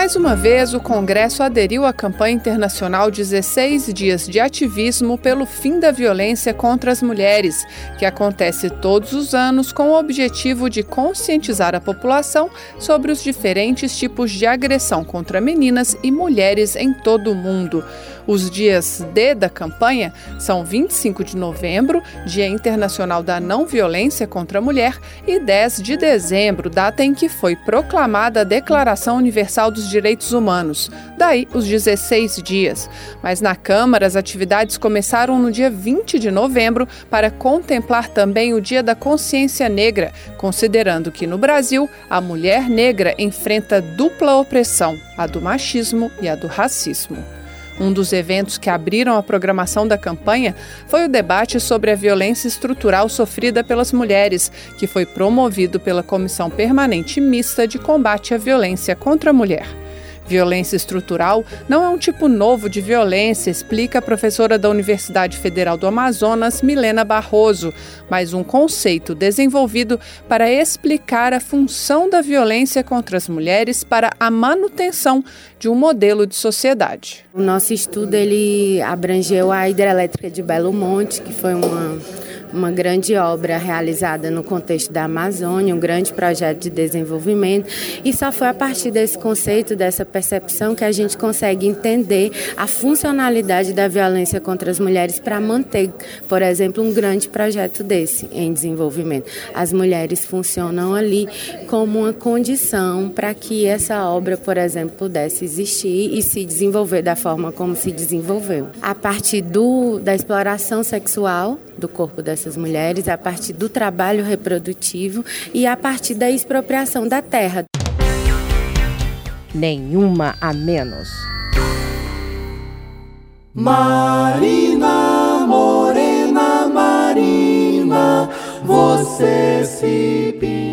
Mais uma vez, o Congresso aderiu à campanha internacional 16 Dias de Ativismo pelo Fim da Violência contra as Mulheres, que acontece todos os anos com o objetivo de conscientizar a população sobre os diferentes tipos de agressão contra meninas e mulheres em todo o mundo. Os dias D da campanha são 25 de novembro, Dia Internacional da Não Violência contra a Mulher, e 10 de dezembro, data em que foi proclamada a Declaração Universal dos Direitos Humanos. Daí os 16 dias. Mas na Câmara, as atividades começaram no dia 20 de novembro para contemplar também o Dia da Consciência Negra, considerando que no Brasil a mulher negra enfrenta dupla opressão, a do machismo e a do racismo. Um dos eventos que abriram a programação da campanha foi o debate sobre a violência estrutural sofrida pelas mulheres, que foi promovido pela Comissão Permanente Mista de Combate à Violência contra a Mulher. Violência estrutural não é um tipo novo de violência, explica a professora da Universidade Federal do Amazonas, Milena Barroso, mas um conceito desenvolvido para explicar a função da violência contra as mulheres para a manutenção de um modelo de sociedade. O nosso estudo ele abrangeu a hidrelétrica de Belo Monte, que foi uma uma grande obra realizada no contexto da Amazônia, um grande projeto de desenvolvimento. E só foi a partir desse conceito, dessa percepção, que a gente consegue entender a funcionalidade da violência contra as mulheres para manter, por exemplo, um grande projeto desse em desenvolvimento. As mulheres funcionam ali como uma condição para que essa obra, por exemplo, pudesse existir e se desenvolver da forma como se desenvolveu. A partir do, da exploração sexual do corpo dessas mulheres a partir do trabalho reprodutivo e a partir da expropriação da terra. Nenhuma a menos. Marina, morena, Marina, você se pintou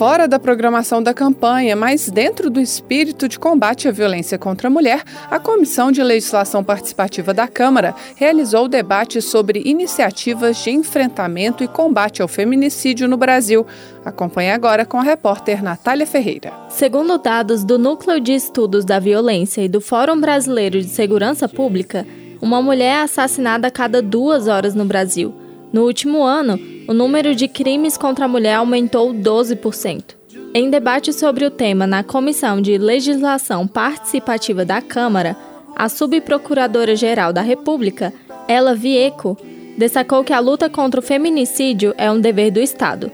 fora da programação da campanha, mas dentro do espírito de combate à violência contra a mulher, a Comissão de Legislação Participativa da Câmara realizou debate sobre iniciativas de enfrentamento e combate ao feminicídio no Brasil. Acompanhe agora com a repórter Natália Ferreira. Segundo dados do Núcleo de Estudos da Violência e do Fórum Brasileiro de Segurança Pública, uma mulher é assassinada a cada duas horas no Brasil. No último ano, o número de crimes contra a mulher aumentou 12%. Em debate sobre o tema na Comissão de Legislação Participativa da Câmara, a subprocuradora-geral da República, Ela Vieco, destacou que a luta contra o feminicídio é um dever do Estado.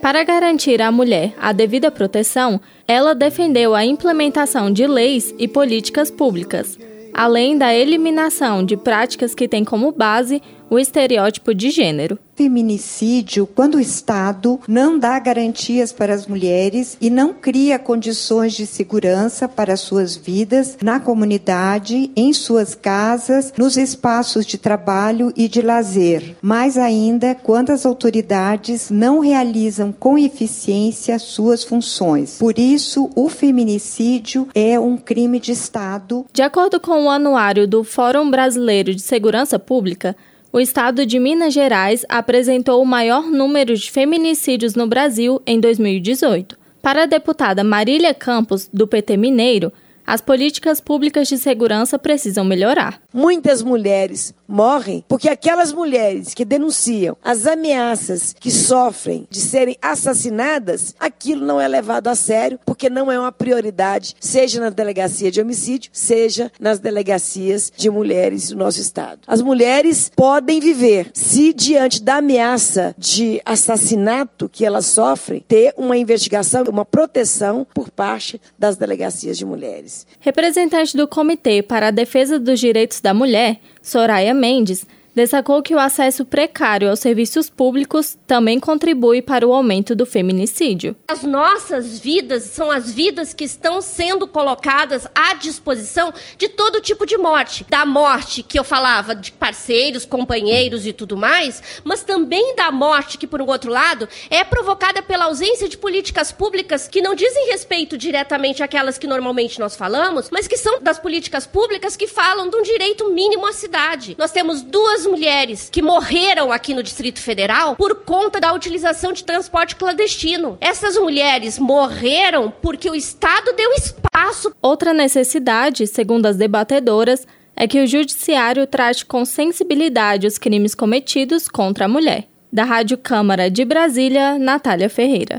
Para garantir à mulher a devida proteção, ela defendeu a implementação de leis e políticas públicas, além da eliminação de práticas que têm como base o estereótipo de gênero feminicídio quando o Estado não dá garantias para as mulheres e não cria condições de segurança para suas vidas na comunidade, em suas casas, nos espaços de trabalho e de lazer. Mais ainda, quando as autoridades não realizam com eficiência suas funções. Por isso, o feminicídio é um crime de Estado. De acordo com o anuário do Fórum Brasileiro de Segurança Pública, o estado de Minas Gerais apresentou o maior número de feminicídios no Brasil em 2018. Para a deputada Marília Campos, do PT Mineiro, as políticas públicas de segurança precisam melhorar. Muitas mulheres morrem porque aquelas mulheres que denunciam as ameaças que sofrem de serem assassinadas, aquilo não é levado a sério porque não é uma prioridade, seja na delegacia de homicídio, seja nas delegacias de mulheres do nosso estado. As mulheres podem viver se diante da ameaça de assassinato que elas sofrem, ter uma investigação, uma proteção por parte das delegacias de mulheres. Representante do Comitê para a Defesa dos Direitos da Mulher, Soraya Mendes, destacou que o acesso precário aos serviços públicos também contribui para o aumento do feminicídio. As nossas vidas são as vidas que estão sendo colocadas à disposição de todo tipo de morte. Da morte que eu falava de parceiros, companheiros e tudo mais, mas também da morte que, por um outro lado, é provocada pela ausência de políticas públicas que não dizem respeito diretamente àquelas que normalmente nós falamos, mas que são das políticas públicas que falam de um direito mínimo à cidade. Nós temos duas mulheres que morreram aqui no Distrito Federal por conta da utilização de transporte clandestino. Essas mulheres morreram porque o Estado deu espaço. Outra necessidade, segundo as debatedoras, é que o judiciário trate com sensibilidade os crimes cometidos contra a mulher. Da Rádio Câmara de Brasília, Natália Ferreira.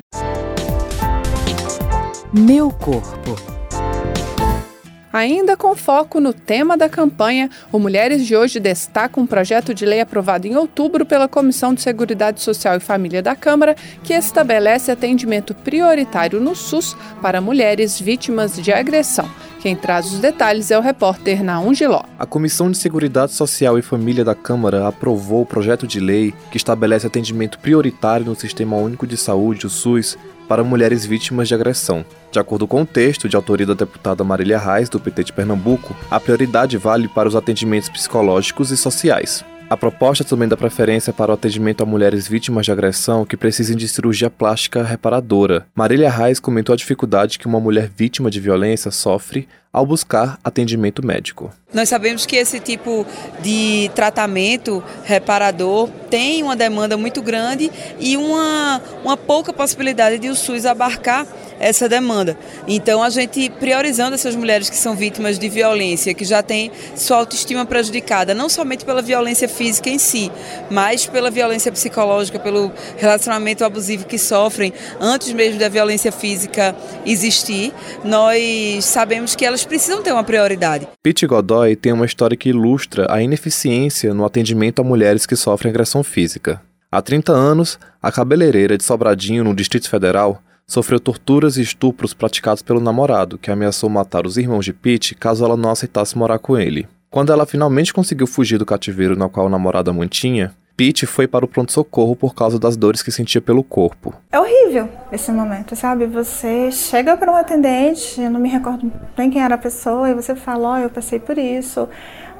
Meu corpo. Ainda com foco no tema da campanha, o Mulheres de Hoje destaca um projeto de lei aprovado em outubro pela Comissão de Seguridade Social e Família da Câmara, que estabelece atendimento prioritário no SUS para mulheres vítimas de agressão. Quem traz os detalhes é o repórter Naum Giló. A Comissão de Seguridade Social e Família da Câmara aprovou o projeto de lei que estabelece atendimento prioritário no Sistema Único de Saúde, o SUS, para mulheres vítimas de agressão. De acordo com o texto de autoria da deputada Marília Reis, do PT de Pernambuco, a prioridade vale para os atendimentos psicológicos e sociais. A proposta também dá preferência para o atendimento a mulheres vítimas de agressão que precisem de cirurgia plástica reparadora. Marília Reis comentou a dificuldade que uma mulher vítima de violência sofre ao buscar atendimento médico. Nós sabemos que esse tipo de tratamento reparador tem uma demanda muito grande e uma, uma pouca possibilidade de o SUS abarcar essa demanda. Então, a gente priorizando essas mulheres que são vítimas de violência, que já têm sua autoestima prejudicada, não somente pela violência física em si, mas pela violência psicológica, pelo relacionamento abusivo que sofrem antes mesmo da violência física existir, nós sabemos que elas precisam ter uma prioridade. Pete Godoy tem uma história que ilustra a ineficiência no atendimento a mulheres que sofrem agressão física. Há 30 anos, a cabeleireira de Sobradinho, no Distrito Federal, sofreu torturas e estupros praticados pelo namorado, que ameaçou matar os irmãos de Pete caso ela não aceitasse morar com ele. Quando ela finalmente conseguiu fugir do cativeiro no qual o namorado a mantinha, Pete foi para o pronto-socorro por causa das dores que sentia pelo corpo. É horrível esse momento, sabe? Você chega para um atendente, eu não me recordo bem quem era a pessoa, e você fala: Ó, oh, eu passei por isso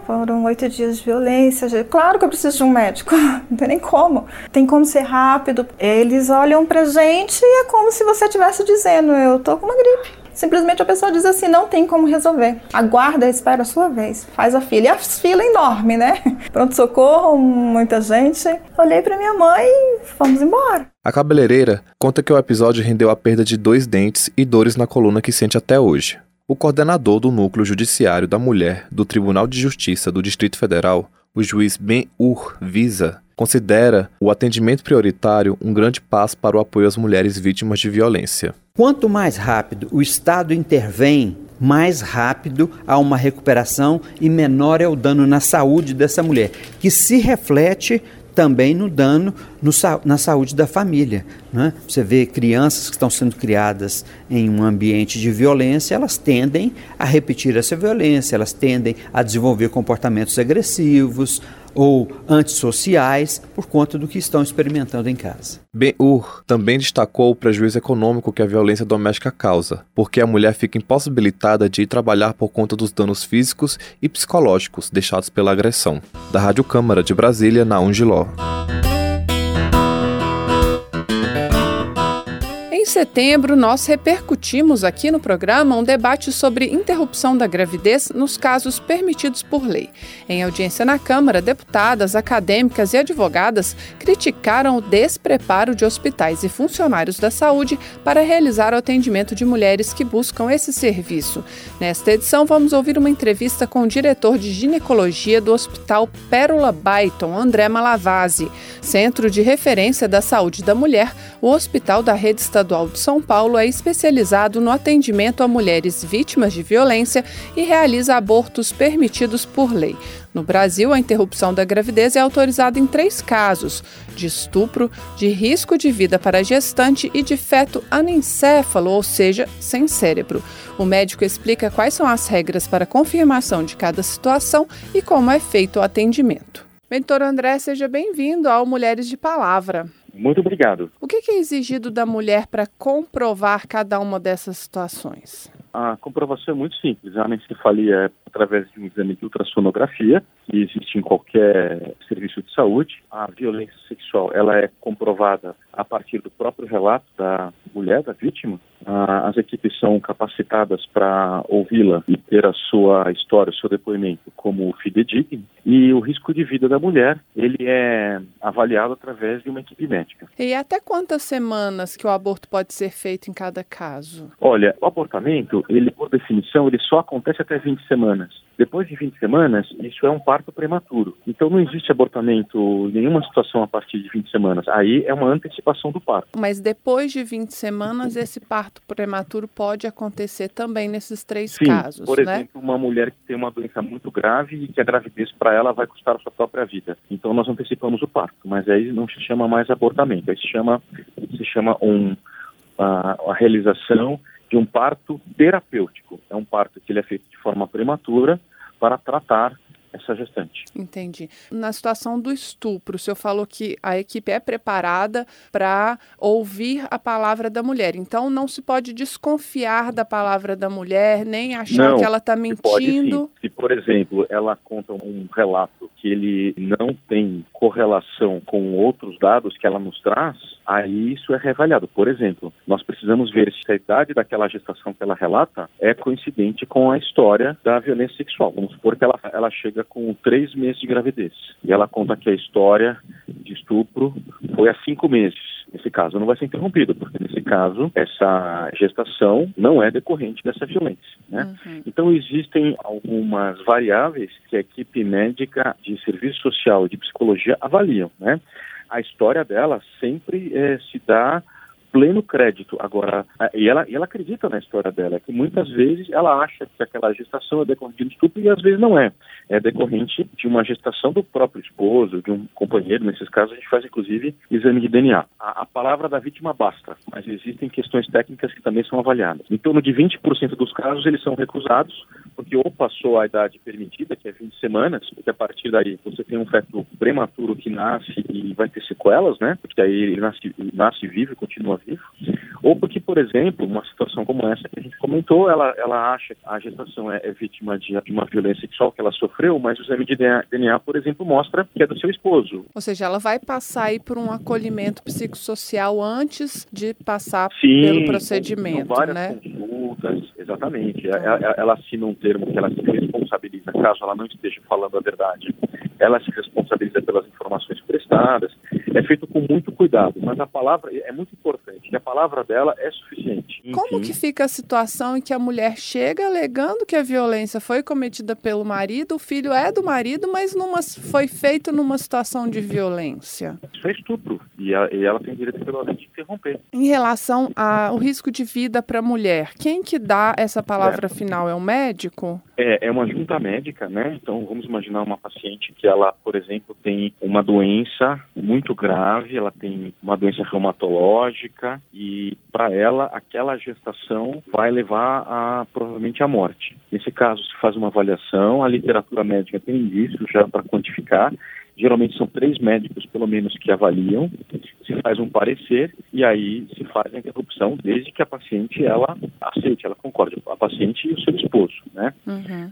foram oito dias de violência. Claro que eu preciso de um médico, não tem nem como. Tem como ser rápido. Eles olham pra gente e é como se você estivesse dizendo: Eu tô com uma gripe. Simplesmente a pessoa diz assim: não tem como resolver. Aguarda, espera a sua vez. Faz a fila. E a fila é enorme, né? Pronto-socorro, muita gente. Olhei para minha mãe e fomos embora. A cabeleireira conta que o episódio rendeu a perda de dois dentes e dores na coluna que sente até hoje. O coordenador do Núcleo Judiciário da Mulher do Tribunal de Justiça do Distrito Federal, o juiz Ben-Ur Visa, considera o atendimento prioritário um grande passo para o apoio às mulheres vítimas de violência. Quanto mais rápido o Estado intervém, mais rápido há uma recuperação e menor é o dano na saúde dessa mulher, que se reflete também no dano no, na saúde da família. Né? Você vê crianças que estão sendo criadas em um ambiente de violência, elas tendem a repetir essa violência, elas tendem a desenvolver comportamentos agressivos, ou antissociais por conta do que estão experimentando em casa. Ben-Hur também destacou o prejuízo econômico que a violência doméstica causa, porque a mulher fica impossibilitada de ir trabalhar por conta dos danos físicos e psicológicos deixados pela agressão. Da Rádio Câmara de Brasília, na Ungiló. Setembro, nós repercutimos aqui no programa um debate sobre interrupção da gravidez nos casos permitidos por lei. Em audiência na Câmara, deputadas, acadêmicas e advogadas criticaram o despreparo de hospitais e funcionários da saúde para realizar o atendimento de mulheres que buscam esse serviço. Nesta edição, vamos ouvir uma entrevista com o diretor de ginecologia do Hospital Pérola Baiton, André Malavasi, centro de referência da saúde da mulher, o hospital da rede estadual de São Paulo é especializado no atendimento a mulheres vítimas de violência e realiza abortos permitidos por lei. No Brasil, a interrupção da gravidez é autorizada em três casos: de estupro, de risco de vida para gestante e de feto anencéfalo, ou seja, sem cérebro. O médico explica quais são as regras para confirmação de cada situação e como é feito o atendimento. Mentor André, seja bem-vindo ao Mulheres de Palavra. Muito obrigado. O que é exigido da mulher para comprovar cada uma dessas situações? A comprovação é muito simples. A anencefalia é através de um exame de ultrassonografia que existe em qualquer serviço de saúde. A violência sexual ela é comprovada a partir do próprio relato da mulher, da vítima. As equipes são capacitadas para ouvi-la e ter a sua história, o seu depoimento como fidedigno. E o risco de vida da mulher, ele é avaliado através de uma equipe médica. E até quantas semanas que o aborto pode ser feito em cada caso? Olha, o abortamento, ele por definição, ele só acontece até 20 semanas. Depois de 20 semanas, isso é um parto prematuro. Então não existe abortamento em nenhuma situação a partir de 20 semanas. Aí é uma antecipação do parto. Mas depois de 20 semanas, esse parto prematuro pode acontecer também nesses três Sim, casos, por né? exemplo, uma mulher que tem uma doença muito grave e que a gravidez para ela vai custar a sua própria vida. Então nós antecipamos o parto, mas aí não se chama mais abortamento, aí se chama se chama um a, a realização de um parto terapêutico. É um parto que ele é feito de forma prematura para tratar essa gestante. Entendi. Na situação do estupro, o senhor falou que a equipe é preparada para ouvir a palavra da mulher. Então não se pode desconfiar da palavra da mulher, nem achar Não, que ela está se mentindo. Se, por exemplo, ela conta um relato que ele não tem correlação com outros dados que ela nos traz, aí isso é reavaliado. Por exemplo, nós precisamos ver se a idade daquela gestação que ela relata é coincidente com a história da violência sexual. Vamos supor que ela, ela chega com três meses de gravidez e ela conta que a história de estupro foi há cinco meses. Nesse caso, não vai ser interrompido, porque nesse caso, essa gestação não é decorrente dessa violência. Né? Então, existem algumas variáveis que a equipe médica de serviço social e de psicologia avaliam. Né? A história dela sempre eh, se dá pleno crédito. Agora, e ela, e ela acredita na história dela, que muitas vezes ela acha que aquela gestação é decorrente de estupro e às vezes não é. É decorrente de uma gestação do próprio esposo, de um companheiro. Nesses casos, a gente faz inclusive exame de DNA. A, a palavra da vítima basta, mas existem questões técnicas que também são avaliadas. Em torno de 20% dos casos, eles são recusados, porque ou passou a idade permitida, que é 20 semanas, porque a partir daí você tem um feto prematuro que nasce e vai ter sequelas, né? Porque aí ele nasce, nasce vivo e continua vivo. Ou porque, por exemplo, uma situação como essa que a gente comentou, ela, ela acha que a gestação é, é vítima de, de uma violência sexual que ela sofreu, mas o exame de DNA, DNA, por exemplo, mostra que é do seu esposo. Ou seja, ela vai passar aí por um acolhimento psicossocial antes de passar Sim, pelo procedimento, várias né? consultas, exatamente. Ela, ela- ela assina um termo que ela se responsabiliza, caso ela não esteja falando a verdade. Ela se responsabiliza pelas informações prestadas. É feito com muito cuidado, mas a palavra é muito importante. E a palavra dela é suficiente. Como Enfim, que fica a situação em que a mulher chega alegando que a violência foi cometida pelo marido, o filho é do marido, mas numa, foi feito numa situação de violência? Isso é estupro. E, a- e ela tem direito pela lei de interromper. Em relação ao risco de vida para a mulher, quem que dá essa palavra final é o médico? É, é uma junta médica, né? Então vamos imaginar uma paciente que ela, por exemplo, tem uma doença muito grave, ela tem uma doença reumatológica e para ela aquela gestação vai levar a provavelmente à morte. Nesse caso se faz uma avaliação, a literatura médica tem indícios já para quantificar. Geralmente são três médicos, pelo menos, que avaliam, se faz um parecer e aí se faz a interrupção, desde que a paciente ela aceite, ela concorde, a paciente e o seu esposo, né?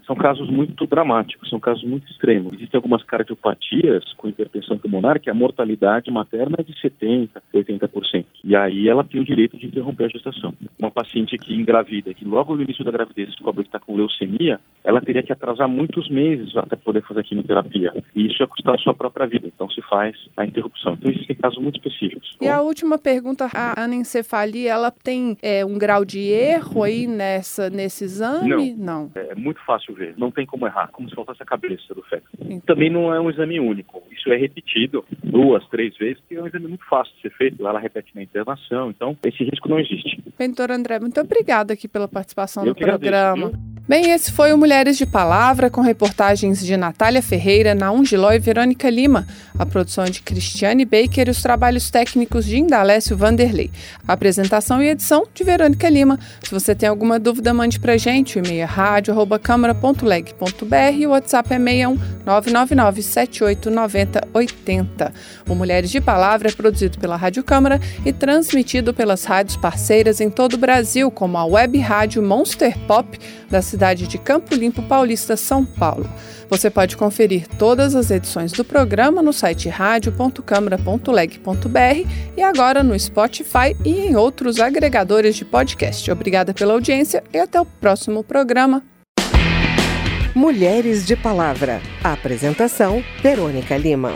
São casos muito dramáticos, são casos muito extremos. Existem algumas cardiopatias com hipertensão pulmonar que a mortalidade materna é de 70%, 80%. E aí ela tem o direito de interromper a gestação. Uma paciente que engravida, que logo no início da gravidez descobre que está com leucemia, ela teria que atrasar muitos meses até poder fazer quimioterapia. E isso ia custar sua própria vida. Então se faz a interrupção. Então existem casos muito específicos. E a última pergunta, a anencefalia, ela tem é, um grau de erro aí nessa, nesse exame? Não. É muito fácil ver, não tem como errar, como se faltasse a cabeça do feto. Também não é um exame único, isso é repetido duas, três vezes, que é um exame muito fácil de ser feito, ela repete na internação, então esse risco não existe. Doutor André, muito obrigada aqui pela participação Eu no agradeço, programa. viu? Bem, esse foi o Mulheres de Palavra, com reportagens de Natália Ferreira, Naum Giló e Verônica Lima. A produção é de Cristiane Baker e os trabalhos técnicos de Indalécio Vanderlei. A apresentação e edição de Verônica Lima. Se você tem alguma dúvida, mande pra gente. O e-mail é rádio.câmara.leg.br e o WhatsApp é 61 999 7890 80. O Mulheres de Palavra é produzido pela Rádio Câmara e transmitido pelas rádios parceiras em todo o Brasil, como a web rádio Monster Pop, da cidade de Campo Limpo Paulista, São Paulo. Você pode conferir todas as edições do programa no site radio.câmara.leg.br e agora no Spotify e em outros agregadores de podcast. Obrigada pela audiência e até o próximo programa. Mulheres de Palavra. Apresentação: Verônica Lima.